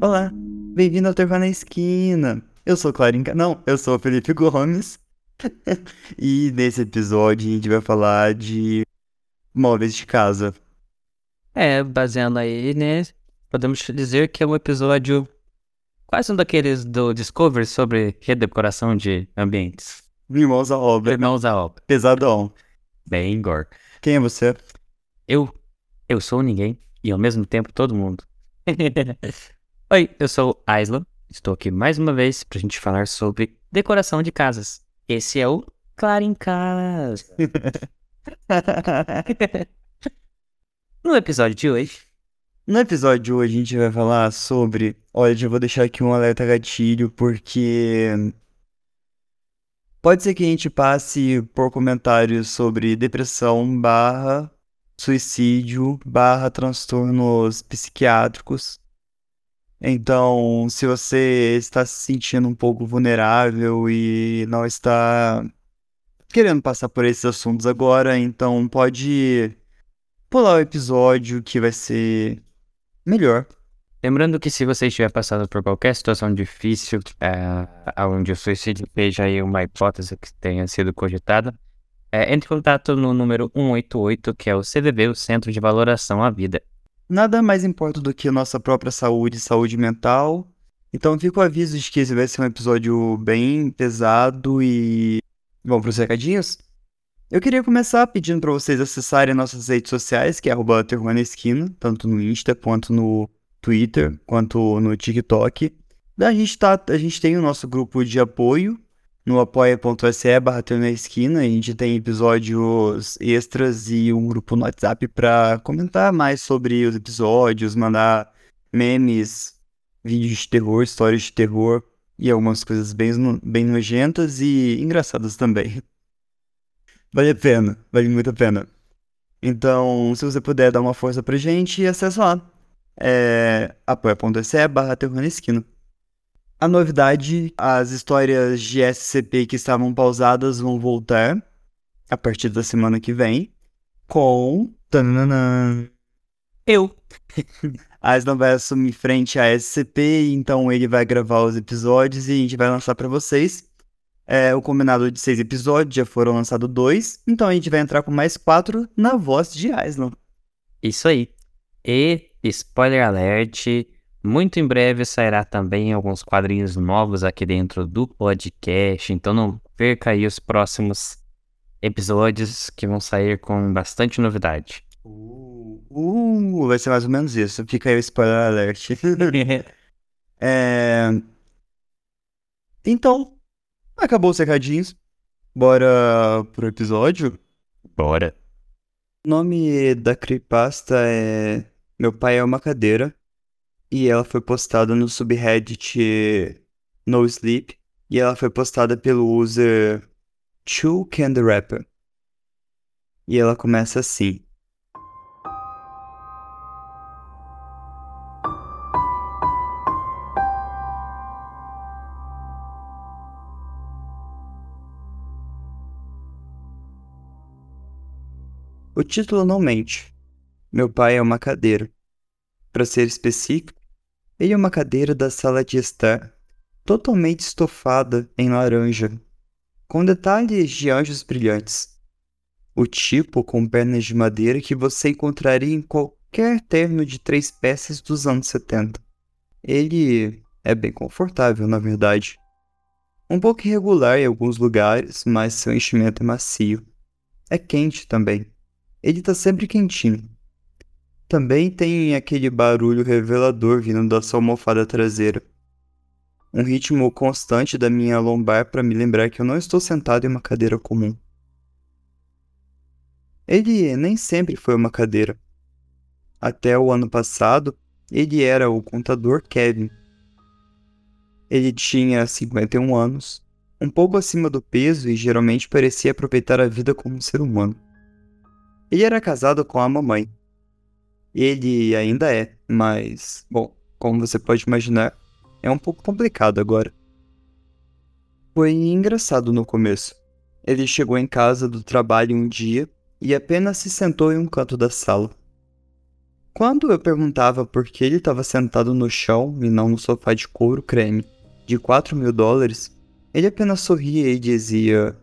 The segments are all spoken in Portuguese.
Olá, bem-vindo ao Terra na Esquina. Eu sou Clarinha. Não, eu sou o Felipe Gomes. e nesse episódio a gente vai falar de móveis de casa. É, baseando aí, né? Podemos dizer que é um episódio quase um daqueles do Discovery sobre redecoração de ambientes. Irmãos à obra. Irmãos à obra. Pesadão. Bem gore. Quem é você? Eu. Eu sou ninguém e ao mesmo tempo todo mundo. Oi, eu sou Aislan. Estou aqui mais uma vez pra gente falar sobre decoração de casas. Esse é o Claro em Casa. no episódio de hoje. No episódio de hoje a gente vai falar sobre. Olha, já vou deixar aqui um alerta gatilho, porque. Pode ser que a gente passe por comentários sobre depressão barra suicídio barra transtornos psiquiátricos. Então, se você está se sentindo um pouco vulnerável e não está querendo passar por esses assuntos agora, então pode pular o episódio que vai ser melhor. Lembrando que se você estiver passando por qualquer situação difícil, é, onde o suicídio seja aí uma hipótese que tenha sido cogitada, é, entre em contato no número 188, que é o CVV, o Centro de Valoração à Vida. Nada mais importa do que nossa própria saúde e saúde mental. Então fica o aviso de que esse vai ser um episódio bem pesado e. Vamos para os recadinhos? Eu queria começar pedindo para vocês acessarem nossas redes sociais, que é arroba na esquina, tanto no Insta quanto no Twitter, quanto no TikTok. A gente, tá, a gente tem o nosso grupo de apoio, no apoia.se barra na esquina. A gente tem episódios extras e um grupo no WhatsApp para comentar mais sobre os episódios, mandar memes, vídeos de terror, histórias de terror e algumas coisas bem, bem nojentas e engraçadas também. Vale a pena, vale muito a pena. Então, se você puder dar uma força pra gente, acessa lá. É apoia.se barra na esquina. A novidade, as histórias de SCP que estavam pausadas vão voltar a partir da semana que vem com. Tananã. Eu. Aslan vai assumir frente à SCP, então ele vai gravar os episódios e a gente vai lançar para vocês. É, o combinado de seis episódios já foram lançados dois, então a gente vai entrar com mais quatro na voz de Aslan. Isso aí. E, spoiler alert, muito em breve sairá também alguns quadrinhos novos aqui dentro do podcast, então não perca aí os próximos episódios que vão sair com bastante novidade. Uh, uh vai ser mais ou menos isso. Fica aí o spoiler alert. é... Então, acabou os recadinhos. Bora pro episódio? Bora. O nome da creepypasta é Meu Pai é uma Cadeira e ela foi postada no subreddit No Sleep e ela foi postada pelo user Chu Can Rapper. E ela começa assim. O título não mente. Meu pai é uma cadeira. Para ser específico, é uma cadeira da sala de estar, totalmente estofada em laranja, com detalhes de anjos brilhantes. O tipo com pernas de madeira que você encontraria em qualquer terno de três peças dos anos 70. Ele é bem confortável, na verdade. Um pouco irregular em alguns lugares, mas seu enchimento é macio. É quente também. Ele está sempre quentinho. Também tem aquele barulho revelador vindo da sua almofada traseira. Um ritmo constante da minha lombar para me lembrar que eu não estou sentado em uma cadeira comum. Ele nem sempre foi uma cadeira. Até o ano passado, ele era o contador Kevin. Ele tinha 51 anos, um pouco acima do peso e geralmente parecia aproveitar a vida como um ser humano. Ele era casado com a mamãe, ele ainda é, mas, bom, como você pode imaginar, é um pouco complicado agora. Foi engraçado no começo. Ele chegou em casa do trabalho um dia e apenas se sentou em um canto da sala. Quando eu perguntava por que ele estava sentado no chão e não no sofá de couro creme de 4 mil dólares, ele apenas sorria e dizia: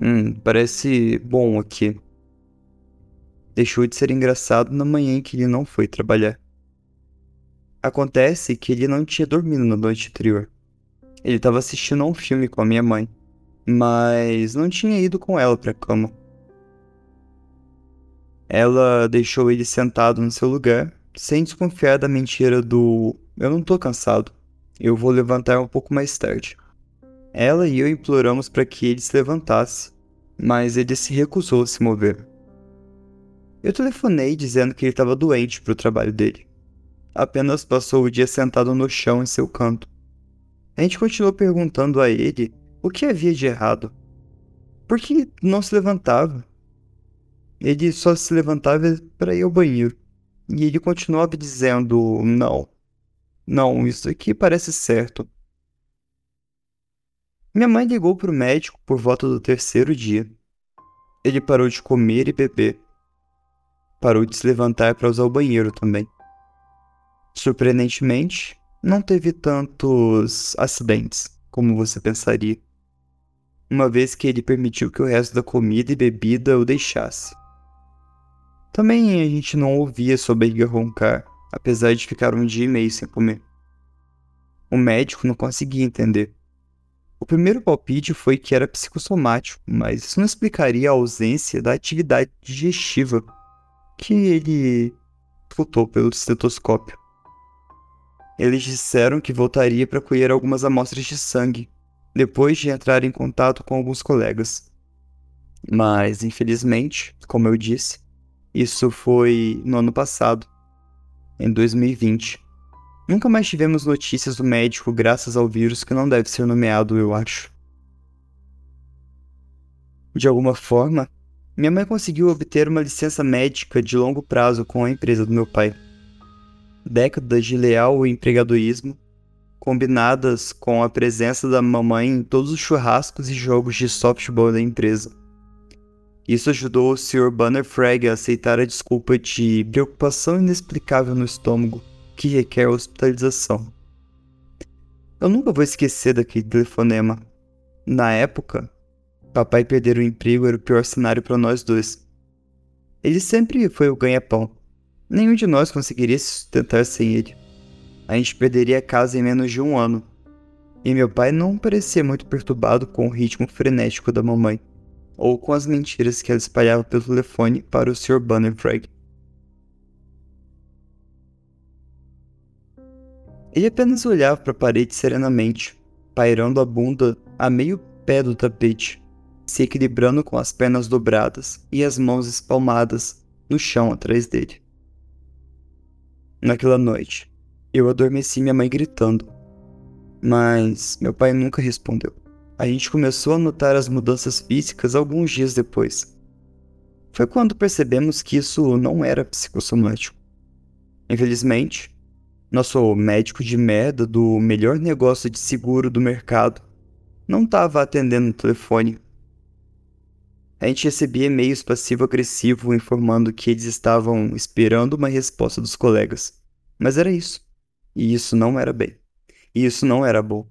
Hum, parece bom aqui. Deixou de ser engraçado na manhã em que ele não foi trabalhar. Acontece que ele não tinha dormido na noite anterior. Ele estava assistindo a um filme com a minha mãe, mas não tinha ido com ela para a cama. Ela deixou ele sentado no seu lugar, sem desconfiar da mentira do eu não tô cansado, eu vou levantar um pouco mais tarde. Ela e eu imploramos para que ele se levantasse, mas ele se recusou a se mover. Eu telefonei dizendo que ele estava doente para o trabalho dele. Apenas passou o dia sentado no chão em seu canto. A gente continuou perguntando a ele o que havia de errado. Por que não se levantava? Ele só se levantava para ir ao banheiro. E ele continuava dizendo: Não, não, isso aqui parece certo. Minha mãe ligou para o médico por volta do terceiro dia. Ele parou de comer e beber. Parou de se levantar para usar o banheiro também. Surpreendentemente, não teve tantos acidentes como você pensaria, uma vez que ele permitiu que o resto da comida e bebida o deixasse. Também a gente não ouvia sua barriga roncar, apesar de ficar um dia e meio sem comer. O médico não conseguia entender. O primeiro palpite foi que era psicossomático, mas isso não explicaria a ausência da atividade digestiva que ele escutou pelo estetoscópio. Eles disseram que voltaria para colher algumas amostras de sangue, depois de entrar em contato com alguns colegas. Mas, infelizmente, como eu disse, isso foi no ano passado, em 2020. Nunca mais tivemos notícias do médico graças ao vírus que não deve ser nomeado, eu acho. De alguma forma, minha mãe conseguiu obter uma licença médica de longo prazo com a empresa do meu pai. Décadas de leal empregadorismo, combinadas com a presença da mamãe em todos os churrascos e jogos de softball da empresa. Isso ajudou o Sr. Banner Frag a aceitar a desculpa de preocupação inexplicável no estômago que requer hospitalização. Eu nunca vou esquecer daquele telefonema. Na época, papai perder o emprego era o pior cenário para nós dois. Ele sempre foi o ganha-pão. Nenhum de nós conseguiria se sustentar sem ele. A gente perderia a casa em menos de um ano. E meu pai não parecia muito perturbado com o ritmo frenético da mamãe ou com as mentiras que ela espalhava pelo telefone para o Sr. Bannerfrag. Ele apenas olhava para a parede serenamente, pairando a bunda a meio pé do tapete, se equilibrando com as pernas dobradas e as mãos espalmadas no chão atrás dele. Naquela noite, eu adormeci minha mãe gritando, mas meu pai nunca respondeu a gente começou a notar as mudanças físicas alguns dias depois. Foi quando percebemos que isso não era psicossomático. Infelizmente, nosso médico de merda do melhor negócio de seguro do mercado não estava atendendo o telefone. A gente recebia e-mails passivo-agressivo informando que eles estavam esperando uma resposta dos colegas. Mas era isso. E isso não era bem. E isso não era bom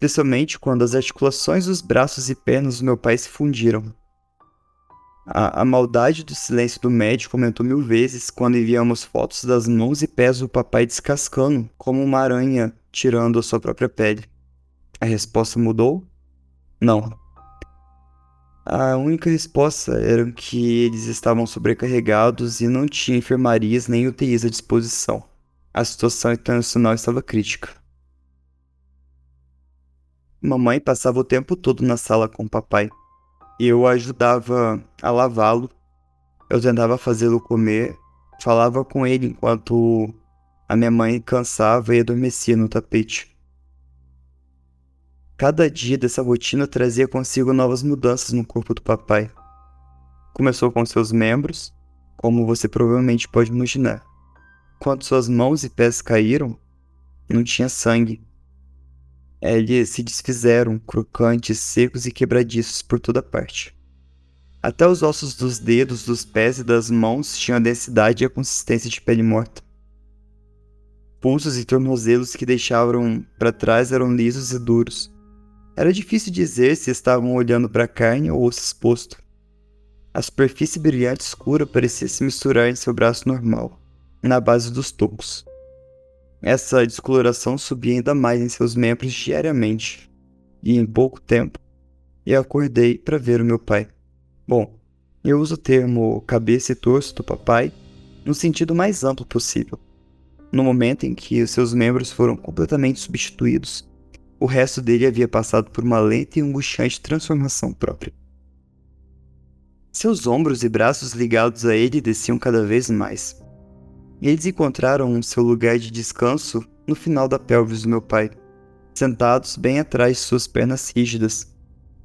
especialmente quando as articulações dos braços e pernas do meu pai se fundiram. A, a, maldade do silêncio do médico aumentou mil vezes quando enviamos fotos das mãos e pés do papai descascando, como uma aranha tirando a sua própria pele. A resposta mudou? Não. A única resposta era que eles estavam sobrecarregados e não tinha enfermarias nem UTIs à disposição. A situação internacional estava crítica. Mamãe passava o tempo todo na sala com o papai. Eu ajudava a lavá-lo. Eu tentava fazê-lo comer. Falava com ele enquanto a minha mãe cansava e adormecia no tapete. Cada dia dessa rotina trazia consigo novas mudanças no corpo do papai. Começou com seus membros, como você provavelmente pode imaginar. Quando suas mãos e pés caíram, não tinha sangue eles se desfizeram, crocantes, secos e quebradiços por toda parte. Até os ossos dos dedos, dos pés e das mãos tinham a densidade e a consistência de pele morta. Pulsos e tornozelos que deixavam para trás eram lisos e duros. Era difícil dizer se estavam olhando para a carne ou osso exposto. A superfície brilhante escura parecia se misturar em seu braço normal, na base dos tocos. Essa descoloração subia ainda mais em seus membros diariamente, e em pouco tempo eu acordei para ver o meu pai. Bom, eu uso o termo cabeça e torso do papai no sentido mais amplo possível. No momento em que seus membros foram completamente substituídos, o resto dele havia passado por uma lenta e angustiante transformação própria. Seus ombros e braços ligados a ele desciam cada vez mais. Eles encontraram seu lugar de descanso no final da pelvis do meu pai, sentados bem atrás de suas pernas rígidas.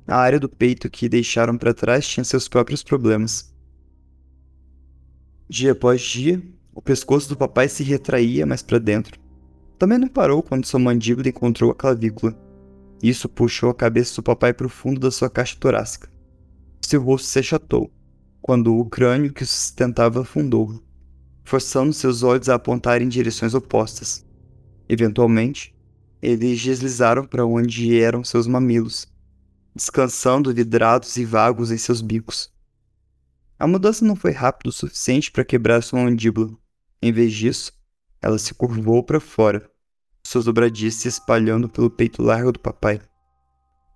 A área do peito que deixaram para trás tinha seus próprios problemas. Dia após dia, o pescoço do papai se retraía mais para dentro. Também não parou quando sua mandíbula encontrou a clavícula. Isso puxou a cabeça do papai para o fundo da sua caixa torácica. Seu rosto se achatou, quando o crânio que o sustentava afundou, forçando seus olhos a apontar em direções opostas. Eventualmente, eles deslizaram para onde eram seus mamilos, descansando vidrados e vagos em seus bicos. A mudança não foi rápida o suficiente para quebrar sua mandíbula. Em vez disso, ela se curvou para fora, suas dobradiças se espalhando pelo peito largo do papai.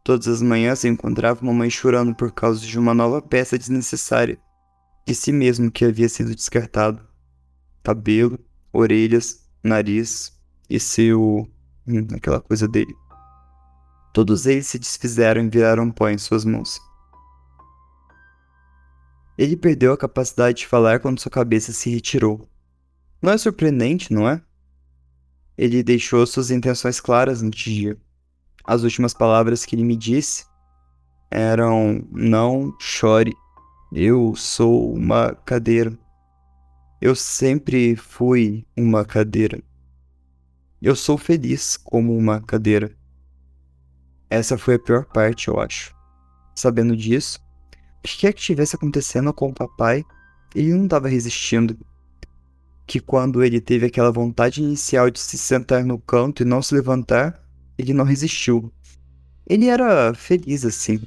Todas as manhãs encontrava mamãe chorando por causa de uma nova peça desnecessária, de si mesmo que havia sido descartado. Cabelo, orelhas, nariz e seu. Hum, aquela coisa dele. Todos eles se desfizeram e viraram pó em suas mãos. Ele perdeu a capacidade de falar quando sua cabeça se retirou. Não é surpreendente, não é? Ele deixou suas intenções claras no dia as últimas palavras que ele me disse eram: Não chore, eu sou uma cadeira. Eu sempre fui uma cadeira. Eu sou feliz como uma cadeira. Essa foi a pior parte, eu acho. Sabendo disso, o que quer que estivesse acontecendo com o papai, ele não estava resistindo. Que quando ele teve aquela vontade inicial de se sentar no canto e não se levantar, ele não resistiu. Ele era feliz assim.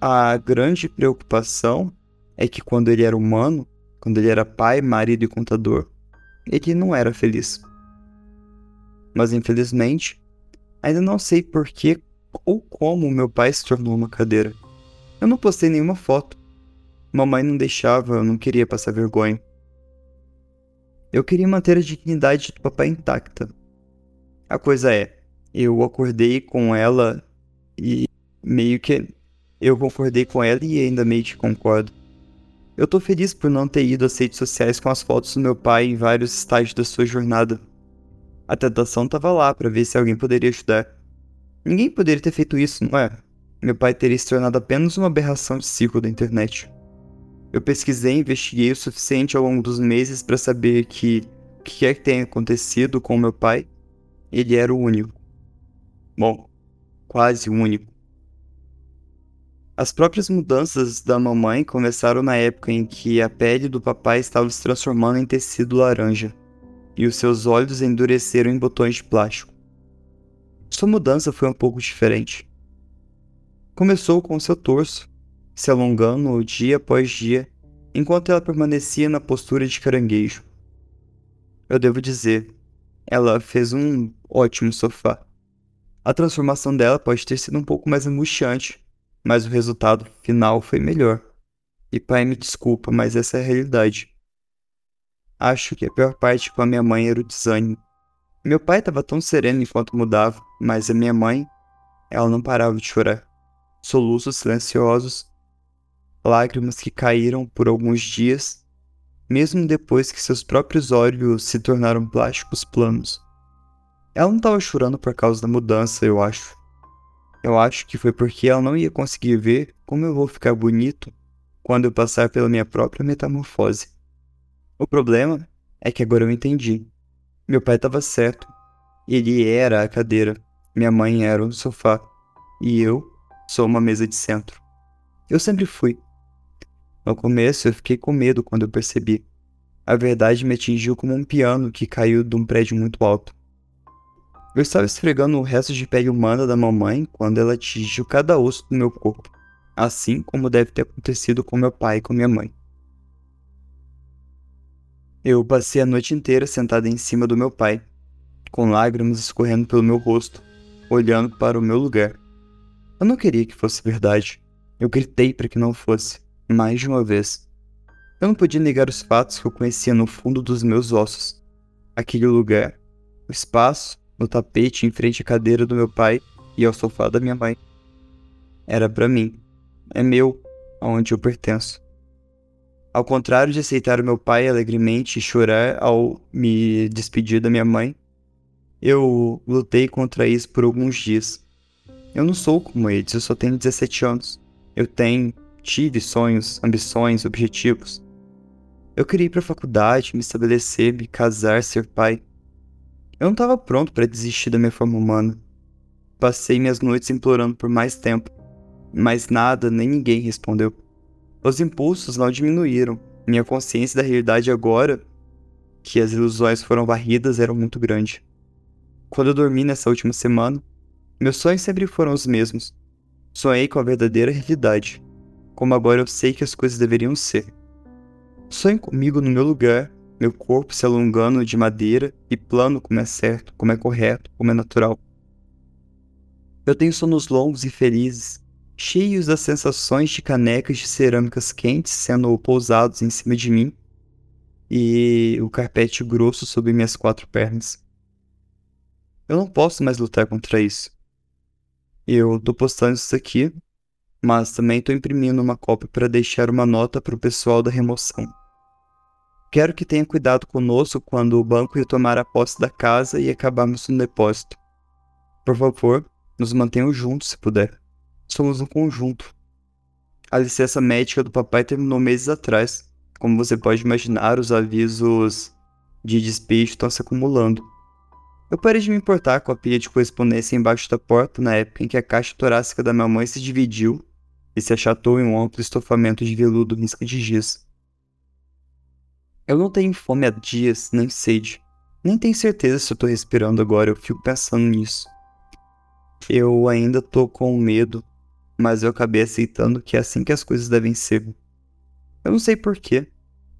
A grande preocupação é que quando ele era humano, quando ele era pai, marido e contador, ele não era feliz. Mas infelizmente, ainda não sei por que ou como meu pai se tornou uma cadeira. Eu não postei nenhuma foto. Mamãe não deixava, eu não queria passar vergonha. Eu queria manter a dignidade do papai intacta. A coisa é, eu acordei com ela e meio que eu concordei com ela e ainda meio que concordo. Eu tô feliz por não ter ido às redes sociais com as fotos do meu pai em vários estágios da sua jornada. A tentação tava lá para ver se alguém poderia ajudar. Ninguém poderia ter feito isso, não é? Meu pai teria se tornado apenas uma aberração de ciclo da internet. Eu pesquisei investiguei o suficiente ao longo dos meses para saber que o que quer que tenha acontecido com meu pai, ele era o único. Bom, quase único. As próprias mudanças da mamãe começaram na época em que a pele do papai estava se transformando em tecido laranja e os seus olhos endureceram em botões de plástico. Sua mudança foi um pouco diferente. Começou com seu torso, se alongando dia após dia, enquanto ela permanecia na postura de caranguejo. Eu devo dizer, ela fez um ótimo sofá. A transformação dela pode ter sido um pouco mais angustiante, mas o resultado final foi melhor. E pai, me desculpa, mas essa é a realidade. Acho que a pior parte com a minha mãe era o desânimo. Meu pai estava tão sereno enquanto mudava, mas a minha mãe, ela não parava de chorar. Soluços silenciosos, lágrimas que caíram por alguns dias, mesmo depois que seus próprios olhos se tornaram plásticos planos. Ela não estava chorando por causa da mudança, eu acho. Eu acho que foi porque ela não ia conseguir ver como eu vou ficar bonito quando eu passar pela minha própria metamorfose. O problema é que agora eu entendi. Meu pai estava certo. Ele era a cadeira, minha mãe era o sofá, e eu sou uma mesa de centro. Eu sempre fui. No começo eu fiquei com medo quando eu percebi. A verdade me atingiu como um piano que caiu de um prédio muito alto. Eu estava esfregando o resto de pele humana da mamãe quando ela atingiu cada osso do meu corpo, assim como deve ter acontecido com meu pai e com minha mãe. Eu passei a noite inteira sentada em cima do meu pai, com lágrimas escorrendo pelo meu rosto, olhando para o meu lugar. Eu não queria que fosse verdade. Eu gritei para que não fosse, mais de uma vez. Eu não podia negar os fatos que eu conhecia no fundo dos meus ossos. Aquele lugar, o espaço, no tapete em frente à cadeira do meu pai e ao sofá da minha mãe. Era para mim. É meu, aonde eu pertenço. Ao contrário de aceitar o meu pai alegremente e chorar ao me despedir da minha mãe, eu lutei contra isso por alguns dias. Eu não sou como eles, eu só tenho 17 anos. Eu tenho, tive sonhos, ambições, objetivos. Eu queria ir para a faculdade, me estabelecer, me casar, ser pai. Eu não estava pronto para desistir da minha forma humana. Passei minhas noites implorando por mais tempo, mas nada nem ninguém respondeu. Os impulsos não diminuíram. Minha consciência da realidade agora, que as ilusões foram varridas, era muito grande. Quando eu dormi nessa última semana, meus sonhos sempre foram os mesmos. Sonhei com a verdadeira realidade, como agora eu sei que as coisas deveriam ser. Sonhe comigo no meu lugar, meu corpo se alongando de madeira e plano como é certo, como é correto, como é natural. Eu tenho sonos longos e felizes, cheios das sensações de canecas de cerâmicas quentes sendo pousados em cima de mim e o carpete grosso sobre minhas quatro pernas. Eu não posso mais lutar contra isso. Eu tô postando isso aqui, mas também tô imprimindo uma cópia para deixar uma nota para o pessoal da remoção. Quero que tenha cuidado conosco quando o banco retomar a posse da casa e acabarmos no depósito. Por favor, nos mantenham juntos se puder. Somos um conjunto. A licença médica do papai terminou meses atrás. Como você pode imaginar, os avisos de despejo estão se acumulando. Eu parei de me importar com a pilha de correspondência embaixo da porta na época em que a caixa torácica da minha mãe se dividiu e se achatou em um amplo estofamento de veludo risca de giz. Eu não tenho fome há dias, nem sede. Nem tenho certeza se eu tô respirando agora, eu fico pensando nisso. Eu ainda tô com medo, mas eu acabei aceitando que é assim que as coisas devem ser. Eu não sei porquê.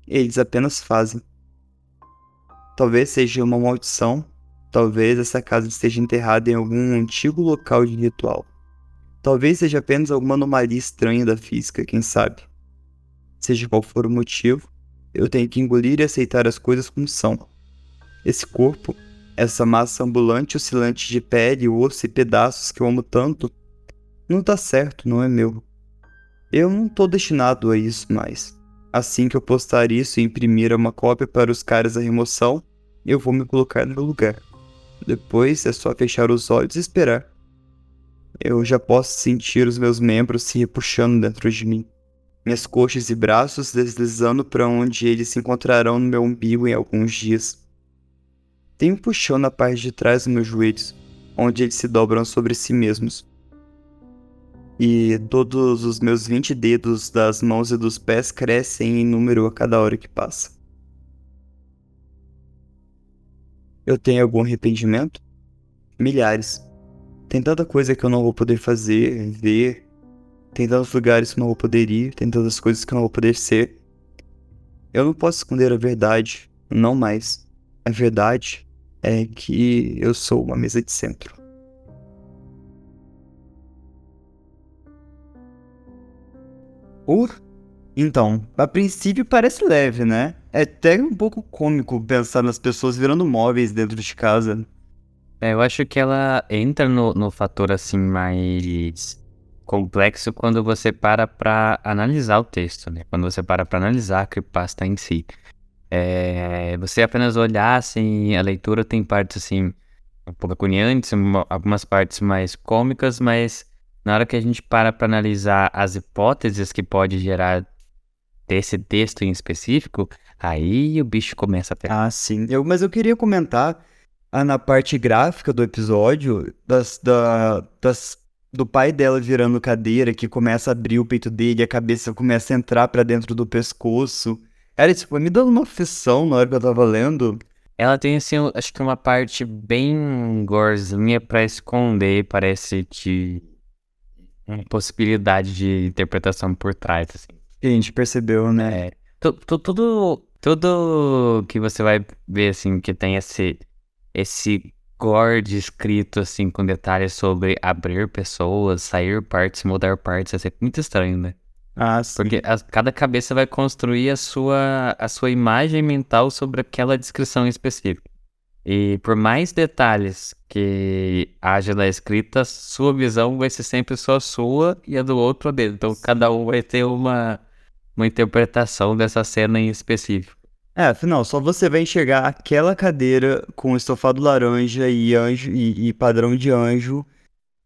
Eles apenas fazem. Talvez seja uma maldição Talvez essa casa esteja enterrada em algum antigo local de ritual. Talvez seja apenas alguma anomalia estranha da física, quem sabe. Seja qual for o motivo, eu tenho que engolir e aceitar as coisas como são. Esse corpo, essa massa ambulante oscilante de pele, osso e pedaços que eu amo tanto, não tá certo, não é meu. Eu não tô destinado a isso mais. Assim que eu postar isso e imprimir uma cópia para os caras da remoção, eu vou me colocar no meu lugar. Depois é só fechar os olhos e esperar. Eu já posso sentir os meus membros se repuxando dentro de mim. Minhas coxas e braços deslizando para onde eles se encontrarão no meu umbigo em alguns dias. Tenho um puxão na parte de trás dos meus joelhos, onde eles se dobram sobre si mesmos. E todos os meus 20 dedos das mãos e dos pés crescem em número a cada hora que passa. Eu tenho algum arrependimento? Milhares. Tem tanta coisa que eu não vou poder fazer, ver. Tem tantos lugares que eu não vou poder ir, tem tantas coisas que eu não vou poder ser. Eu não posso esconder a verdade, não mais. A verdade é que eu sou uma mesa de centro. Uh, então, a princípio parece leve, né? É até um pouco cômico pensar nas pessoas virando móveis dentro de casa. É, eu acho que ela entra no, no fator assim mais complexo quando você para pra analisar o texto, né? Quando você para pra analisar a creepypasta em si. É, você apenas olhar, assim, a leitura tem partes, assim, um pouco agoniantes, algumas partes mais cômicas, mas na hora que a gente para pra analisar as hipóteses que pode gerar desse texto em específico, aí o bicho começa a ter. Ah, sim. Eu, mas eu queria comentar na parte gráfica do episódio das, da, das do pai dela virando cadeira, que começa a abrir o peito dele, a cabeça começa a entrar pra dentro do pescoço. Isso foi me dando uma aflição na hora que eu tava lendo. Ela tem, assim, acho que uma parte bem gorzinha pra esconder, parece que. Uma possibilidade de interpretação por trás, assim. Que a gente percebeu, né? É. Tu- tu- Tudo, tudo que você vai ver, assim, que tem esse, esse gore escrito, assim, com detalhes sobre abrir pessoas, sair partes, mudar partes, é sempre muito estranho, né? Ah, sim. Porque a- cada cabeça vai construir a sua, a sua imagem mental sobre aquela descrição específica. E por mais detalhes que haja na escrita, sua visão vai ser sempre só sua e a do outro a dele. Então cada um vai ter uma, uma interpretação dessa cena em específico. É, afinal, só você vai enxergar aquela cadeira com estofado laranja e anjo e, e padrão de anjo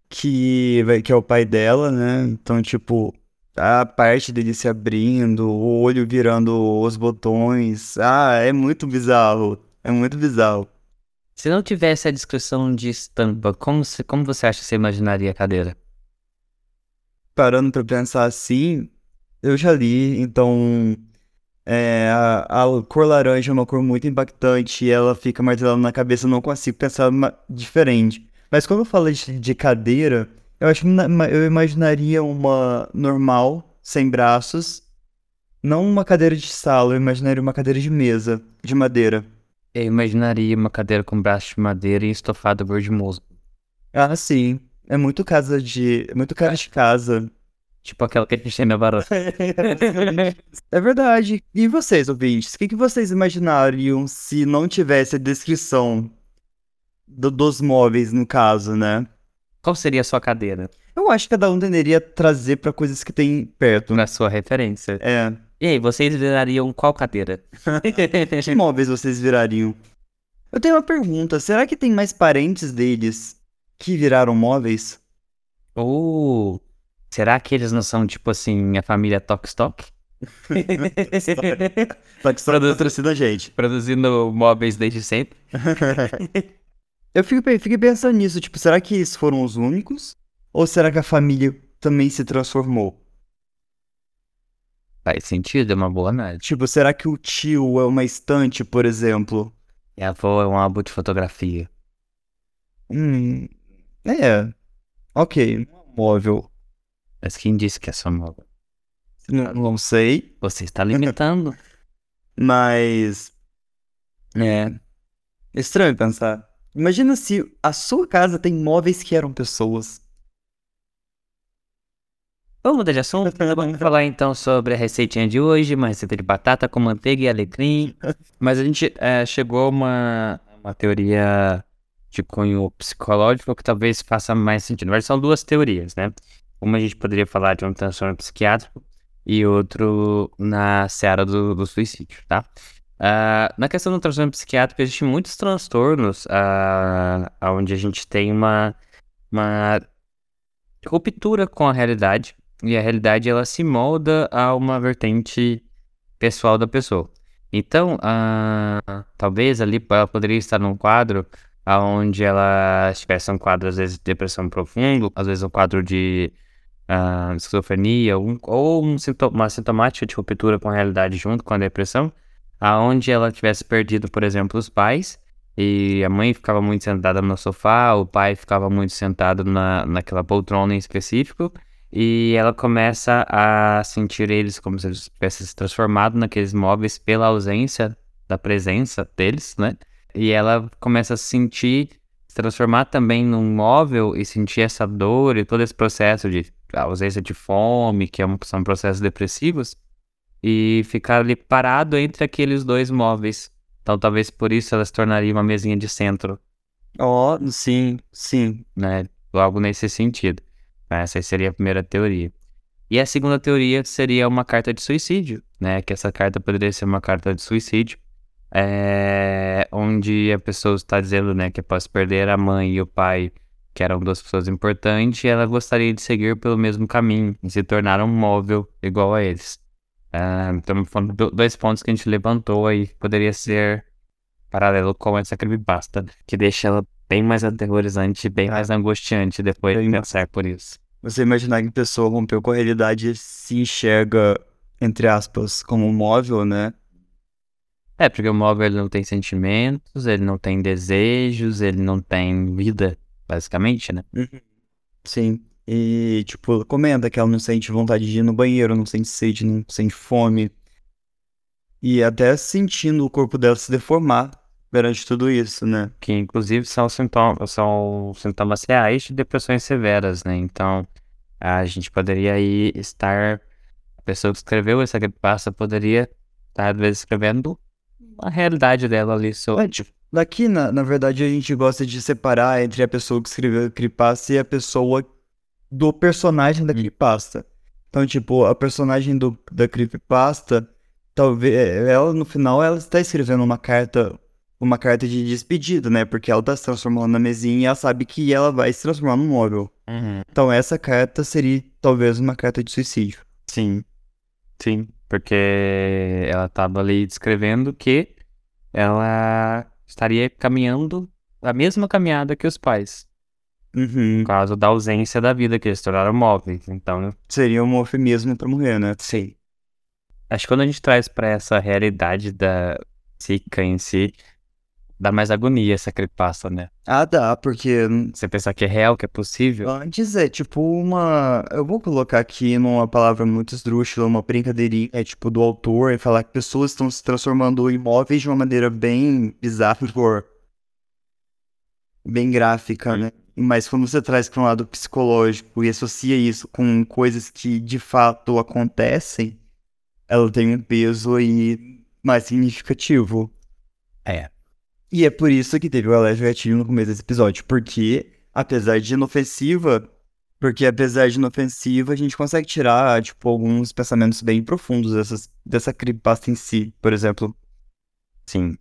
que, vai, que é o pai dela, né? Então, tipo, a parte dele se abrindo, o olho virando os botões. Ah, é muito bizarro. É muito bizarro. Se não tivesse a descrição de estampa, como, se, como você acha que você imaginaria a cadeira? Parando pra pensar assim, eu já li, então. É, a, a cor laranja é uma cor muito impactante e ela fica martelando na cabeça, eu não consigo pensar uma, diferente. Mas quando eu falo de, de cadeira, eu acho que eu imaginaria uma normal, sem braços. Não uma cadeira de sala, eu imaginaria uma cadeira de mesa, de madeira. Eu imaginaria uma cadeira com braço de madeira e estofado verde musgo. Ah, sim. É muito casa de. É muito cara de casa. Tipo aquela que a gente tem na varanda. É verdade. E vocês, ouvintes? O que, que vocês imaginariam se não tivesse a descrição do- dos móveis, no caso, né? Qual seria a sua cadeira? Eu acho que cada um tenderia a trazer pra coisas que tem perto. Na sua referência. É. E aí, vocês virariam qual cadeira? Que móveis vocês virariam? Eu tenho uma pergunta. Será que tem mais parentes deles que viraram móveis? Ou será que eles não são, tipo assim, a família Tok Stock? Só que só patrocina a gente. Produzindo móveis desde sempre? Eu fico, fiquei pensando nisso, tipo, será que eles foram os únicos? Ou será que a família também se transformou? Faz sentido, é uma boa análise. Tipo, será que o tio é uma estante, por exemplo? E a avó é um álbum de fotografia. Hum. É. Ok. Móvel. Mas quem disse que é só móvel? Não, não sei. Você está limitando. Mas. É. Estranho pensar. Imagina se a sua casa tem móveis que eram pessoas. Vamos mudar de assunto. Vamos falar então sobre a receitinha de hoje, uma receita de batata com manteiga e alecrim. Mas a gente eh, chegou a uma, uma teoria de cunho psicológico que talvez faça mais sentido. Mas são duas teorias, né? Uma a gente poderia falar de um transtorno psiquiátrico e outro na seara do, do suicídio, tá? Ah, na questão do transtorno psiquiátrico, existem muitos transtornos ah, onde a gente tem uma, uma ruptura com a realidade e a realidade ela se molda a uma vertente pessoal da pessoa. Então, ah, talvez ali ela poderia estar num quadro onde ela estivesse um quadro, às vezes, de depressão profundo, às vezes um quadro de ah, esquizofrenia, um- ou um sinto- uma sintomática de ruptura com a realidade junto com a depressão, aonde ela tivesse perdido, por exemplo, os pais, e a mãe ficava muito sentada no sofá, o pai ficava muito sentado na, naquela poltrona em específico, e ela começa a sentir eles como se eles tivessem se transformado naqueles móveis pela ausência da presença deles, né? E ela começa a sentir, se transformar também num móvel e sentir essa dor e todo esse processo de ausência de fome, que é um- são processos depressivos, e ficar ali parado entre aqueles dois móveis. Então talvez por isso ela se tornaria uma mesinha de centro, Ó, sim, sim. né? Algo nesse sentido. Essa seria a primeira teoria. E a segunda teoria seria uma carta de suicídio, né? Que essa carta poderia ser uma carta de suicídio, é, onde a pessoa está dizendo, né, que após perder a mãe e o pai, que eram duas pessoas importantes, ela gostaria de seguir pelo mesmo caminho e se tornar um móvel igual a eles. Ah, então, foram do- dois pontos que a gente levantou aí, poderia ser paralelo com essa creepypasta, que deixa ela bem mais aterrorizante, bem mais angustiante depois de pensar por isso. Você imaginar que a pessoa rompeu com a realidade e se enxerga, entre aspas, como um móvel, né? É, porque o móvel ele não tem sentimentos, ele não tem desejos, ele não tem vida, basicamente, né? Uhum. Sim. E, tipo, comenta que ela não sente vontade de ir no banheiro, não sente sede, não sente fome. E até sentindo o corpo dela se deformar perante tudo isso, né? Que inclusive são sintomas, são sintomas reais de depressões severas, né? Então, a gente poderia aí estar. A pessoa que escreveu essa creepypasta poderia estar, às vezes, escrevendo a realidade dela ali sobre. Daqui, na, na verdade, a gente gosta de separar entre a pessoa que escreveu a creepypasta e a pessoa do personagem da creepypasta. Então, tipo, a personagem do, da creepypasta, talvez, ela no final, ela está escrevendo uma carta, uma carta de despedida, né? Porque ela está se transformando na mesinha e ela sabe que ela vai se transformar num móvel. Uhum. Então, essa carta seria talvez uma carta de suicídio. Sim, sim, porque ela estava ali descrevendo que ela estaria caminhando a mesma caminhada que os pais, Uhum. por causa da ausência da vida, que eles tornaram móveis. Então, Seria um eufemismo pra morrer, né? sim. Acho que quando a gente traz pra essa realidade da psica em si, dá mais agonia essa creepypasta, né? Ah, dá, porque Você pensar que é real, que é possível. Antes é tipo uma. Eu vou colocar aqui numa palavra muito esdrúxula, uma brincadeirinha, é tipo do autor, e falar que pessoas estão se transformando em imóveis de uma maneira bem bizarra, por. bem gráfica, né? Mas quando você traz para um lado psicológico e associa isso com coisas que de fato acontecem, ela tem um peso aí mais significativo. É. E é por isso que teve o alerta gatilho no começo desse episódio, porque apesar de inofensiva, porque apesar de inofensiva, a gente consegue tirar, tipo, alguns pensamentos bem profundos dessas, dessa creepypasta em si, por exemplo. Sim.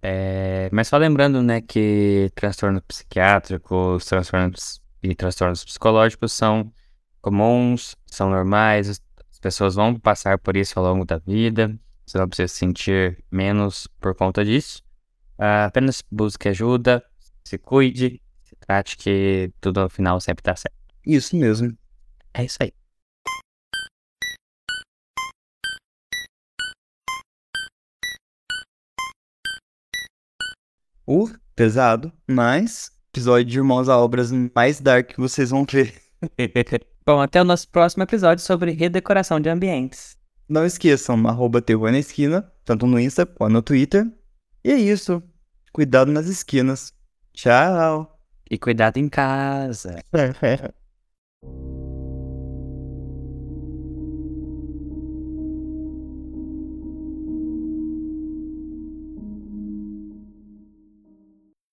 É, mas só lembrando, né, que transtornos psiquiátricos, transtornos e transtornos psicológicos são comuns, são normais, as pessoas vão passar por isso ao longo da vida, você não precisa se sentir menos por conta disso. Ah, apenas busque ajuda, se cuide, se trate que tudo no final sempre dá certo. Isso mesmo. É isso aí. Uh, pesado, mas episódio de Irmãos a Obras mais dark que vocês vão ver. Bom, até o nosso próximo episódio sobre redecoração de ambientes. Não esqueçam, arroba na Esquina, tanto no Insta quanto no Twitter. E é isso. Cuidado nas esquinas. Tchau. E cuidado em casa.